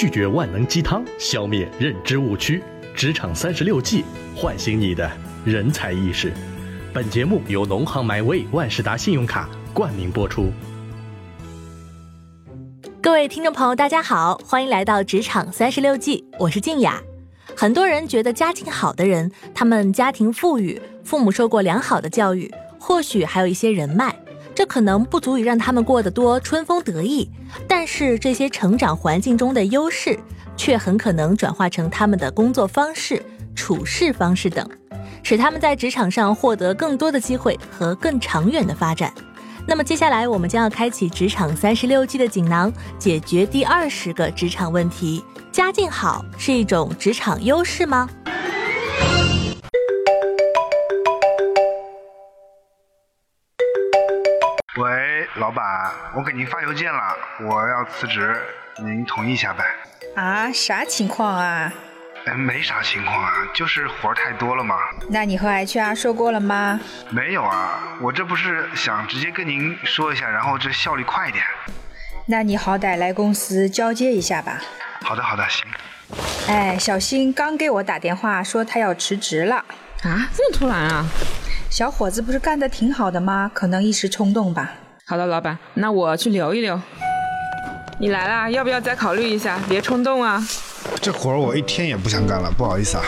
拒绝万能鸡汤，消灭认知误区。职场三十六计，唤醒你的人才意识。本节目由农行 MyWay 万事达信用卡冠名播出。各位听众朋友，大家好，欢迎来到职场三十六计，我是静雅。很多人觉得家境好的人，他们家庭富裕，父母受过良好的教育，或许还有一些人脉。这可能不足以让他们过得多春风得意，但是这些成长环境中的优势，却很可能转化成他们的工作方式、处事方式等，使他们在职场上获得更多的机会和更长远的发展。那么接下来我们将要开启职场三十六计的锦囊，解决第二十个职场问题：家境好是一种职场优势吗？喂，老板，我给您发邮件了，我要辞职，您同意一下呗？啊，啥情况啊？哎，没啥情况啊，就是活儿太多了嘛。那你和 HR 说过了吗？没有啊，我这不是想直接跟您说一下，然后这效率快一点。那你好歹来公司交接一下吧。好的，好的，行。哎，小新刚给我打电话说他要辞职了。啊，这么突然啊？小伙子不是干得挺好的吗？可能一时冲动吧。好的，老板，那我去留一留。你来啦，要不要再考虑一下？别冲动啊。这活儿我一天也不想干了，不好意思啊。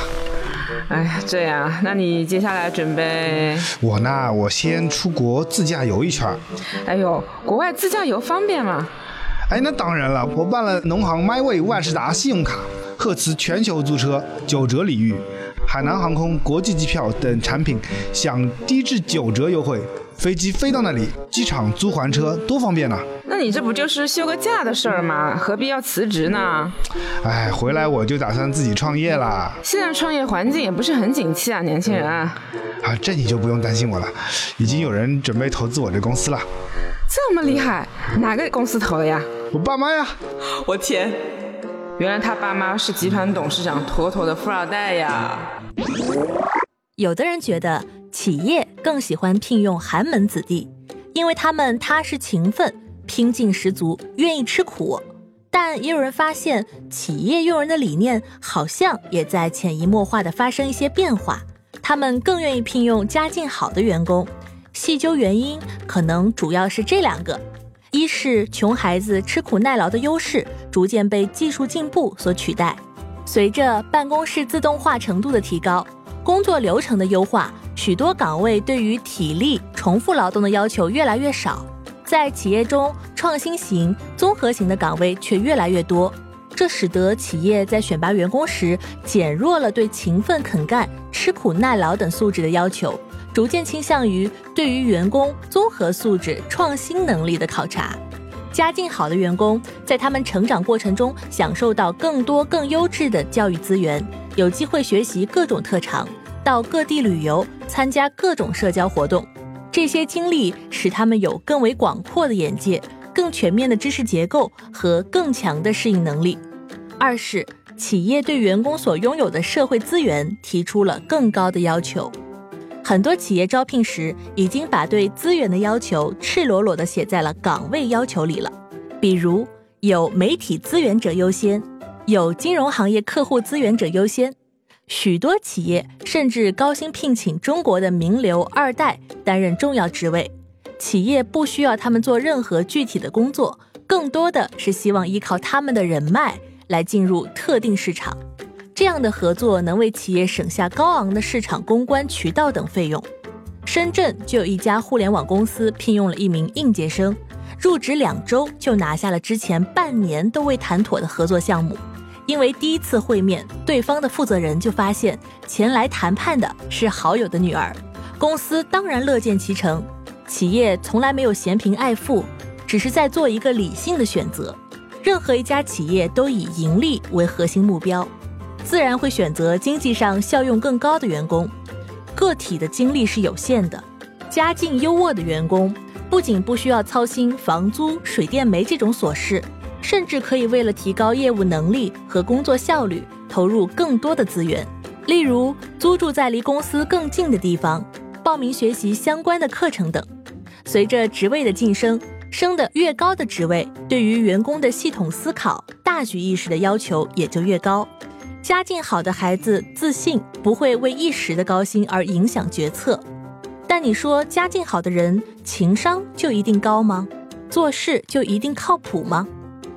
哎呀，这样，那你接下来准备？我呢，我先出国自驾游一圈。哎呦，国外自驾游方便吗？哎，那当然了，我办了农行 MyWay 万事达信用卡，贺辞全球租车九折礼遇。海南航空国际机票等产品享低至九折优惠，飞机飞到那里，机场租还车，多方便呐！那你这不就是休个假的事儿吗？何必要辞职呢？哎，回来我就打算自己创业啦。现在创业环境也不是很景气啊，年轻人。啊，这你就不用担心我了，已经有人准备投资我这公司了。这么厉害，哪个公司投的呀？我爸妈呀！我天！原来他爸妈是集团董事长，妥妥的富二代呀。有的人觉得企业更喜欢聘用寒门子弟，因为他们踏实勤奋、拼劲十足，愿意吃苦。但也有人发现，企业用人的理念好像也在潜移默化的发生一些变化，他们更愿意聘用家境好的员工。细究原因，可能主要是这两个。一是穷孩子吃苦耐劳的优势逐渐被技术进步所取代，随着办公室自动化程度的提高，工作流程的优化，许多岗位对于体力重复劳动的要求越来越少，在企业中创新型、综合型的岗位却越来越多，这使得企业在选拔员工时减弱了对勤奋肯干、吃苦耐劳等素质的要求。逐渐倾向于对于员工综合素质、创新能力的考察。家境好的员工在他们成长过程中享受到更多更优质的教育资源，有机会学习各种特长，到各地旅游，参加各种社交活动。这些经历使他们有更为广阔的眼界、更全面的知识结构和更强的适应能力。二是企业对员工所拥有的社会资源提出了更高的要求。很多企业招聘时已经把对资源的要求赤裸裸地写在了岗位要求里了，比如有媒体资源者优先，有金融行业客户资源者优先。许多企业甚至高薪聘请中国的名流二代担任重要职位，企业不需要他们做任何具体的工作，更多的是希望依靠他们的人脉来进入特定市场。这样的合作能为企业省下高昂的市场公关、渠道等费用。深圳就有一家互联网公司聘用了一名应届生，入职两周就拿下了之前半年都未谈妥的合作项目。因为第一次会面，对方的负责人就发现前来谈判的是好友的女儿，公司当然乐见其成。企业从来没有嫌贫爱富，只是在做一个理性的选择。任何一家企业都以盈利为核心目标。自然会选择经济上效用更高的员工。个体的精力是有限的，家境优渥的员工不仅不需要操心房租、水电煤这种琐事，甚至可以为了提高业务能力和工作效率，投入更多的资源，例如租住在离公司更近的地方，报名学习相关的课程等。随着职位的晋升，升得越高的职位，对于员工的系统思考、大局意识的要求也就越高。家境好的孩子自信，不会为一时的高薪而影响决策。但你说家境好的人情商就一定高吗？做事就一定靠谱吗？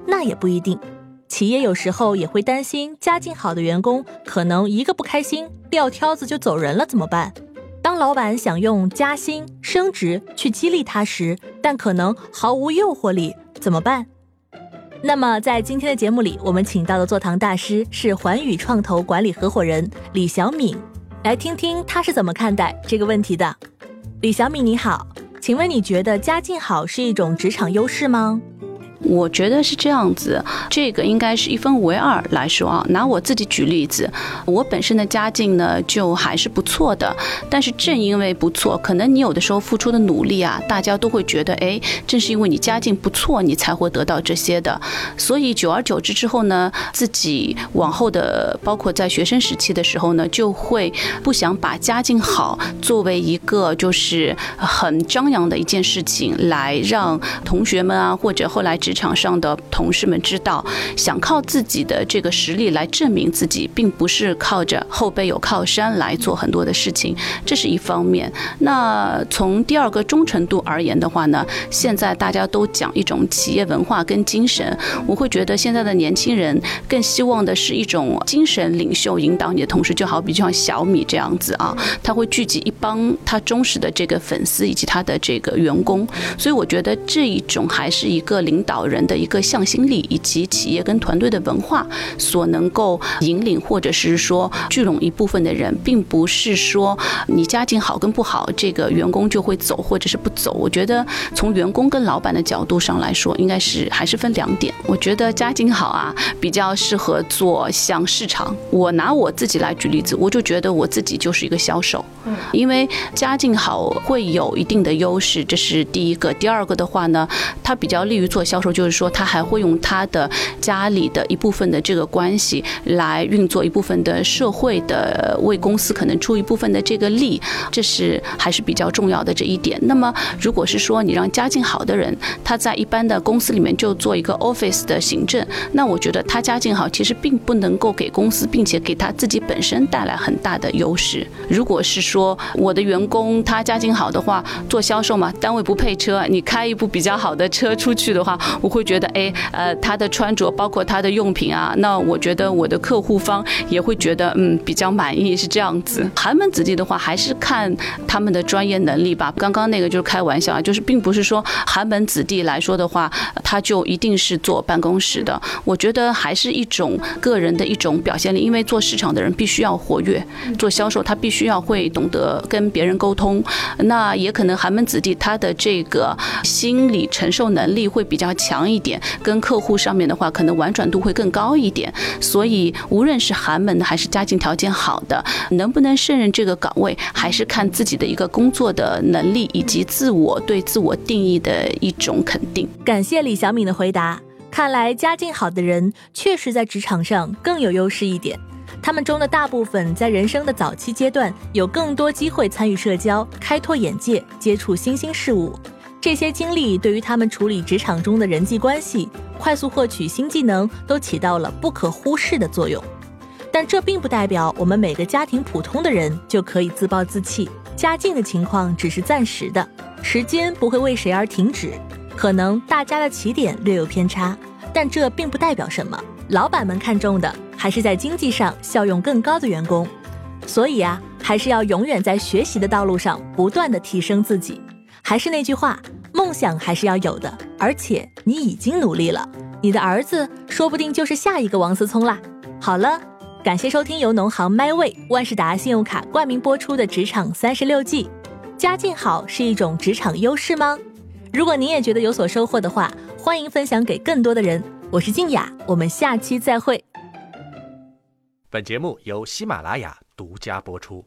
那也不一定。企业有时候也会担心家境好的员工可能一个不开心撂挑子就走人了，怎么办？当老板想用加薪升职去激励他时，但可能毫无诱惑力，怎么办？那么在今天的节目里，我们请到的座堂大师是环宇创投管理合伙人李小敏，来听听他是怎么看待这个问题的。李小敏你好，请问你觉得家境好是一种职场优势吗？我觉得是这样子，这个应该是一分为二来说啊。拿我自己举例子，我本身的家境呢就还是不错的，但是正因为不错，可能你有的时候付出的努力啊，大家都会觉得，哎，正是因为你家境不错，你才会得到这些的。所以久而久之之后呢，自己往后的，包括在学生时期的时候呢，就会不想把家境好作为一个就是很张扬的一件事情，来让同学们啊，或者后来职场上的同事们知道，想靠自己的这个实力来证明自己，并不是靠着后背有靠山来做很多的事情，这是一方面。那从第二个忠诚度而言的话呢，现在大家都讲一种企业文化跟精神，我会觉得现在的年轻人更希望的是一种精神领袖引导你的同事，就好比就像小米这样子啊，他会聚集一帮他忠实的这个粉丝以及他的这个员工，所以我觉得这一种还是一个领导。人的一个向心力，以及企业跟团队的文化所能够引领，或者是说聚拢一部分的人，并不是说你家境好跟不好，这个员工就会走或者是不走。我觉得从员工跟老板的角度上来说，应该是还是分两点。我觉得家境好啊，比较适合做像市场。我拿我自己来举例子，我就觉得我自己就是一个销售，因为家境好会有一定的优势，这是第一个。第二个的话呢，它比较利于做销售。就是说，他还会用他的家里的一部分的这个关系来运作一部分的社会的，为公司可能出一部分的这个力，这是还是比较重要的这一点。那么，如果是说你让家境好的人，他在一般的公司里面就做一个 office 的行政，那我觉得他家境好，其实并不能够给公司，并且给他自己本身带来很大的优势。如果是说我的员工他家境好的话，做销售嘛，单位不配车，你开一部比较好的车出去的话。我会觉得，哎，呃，他的穿着，包括他的用品啊，那我觉得我的客户方也会觉得，嗯，比较满意，是这样子。寒门子弟的话，还是看他们的专业能力吧。刚刚那个就是开玩笑啊，就是并不是说寒门子弟来说的话，他就一定是坐办公室的。我觉得还是一种个人的一种表现力，因为做市场的人必须要活跃，做销售他必须要会懂得跟别人沟通。那也可能寒门子弟他的这个心理承受能力会比较强。一点，跟客户上面的话，可能婉转度会更高一点。所以，无论是寒门的还是家境条件好的，能不能胜任这个岗位，还是看自己的一个工作的能力以及自我对自我定义的一种肯定。感谢李小敏的回答。看来家境好的人确实在职场上更有优势一点。他们中的大部分在人生的早期阶段有更多机会参与社交、开拓眼界、接触新兴事物。这些经历对于他们处理职场中的人际关系、快速获取新技能都起到了不可忽视的作用。但这并不代表我们每个家庭普通的人就可以自暴自弃。家境的情况只是暂时的，时间不会为谁而停止。可能大家的起点略有偏差，但这并不代表什么。老板们看重的还是在经济上效用更高的员工。所以啊，还是要永远在学习的道路上不断的提升自己。还是那句话，梦想还是要有的，而且你已经努力了，你的儿子说不定就是下一个王思聪啦。好了，感谢收听由农行 MyWay 万事达信用卡冠名播出的《职场三十六计》。家境好是一种职场优势吗？如果您也觉得有所收获的话，欢迎分享给更多的人。我是静雅，我们下期再会。本节目由喜马拉雅独家播出。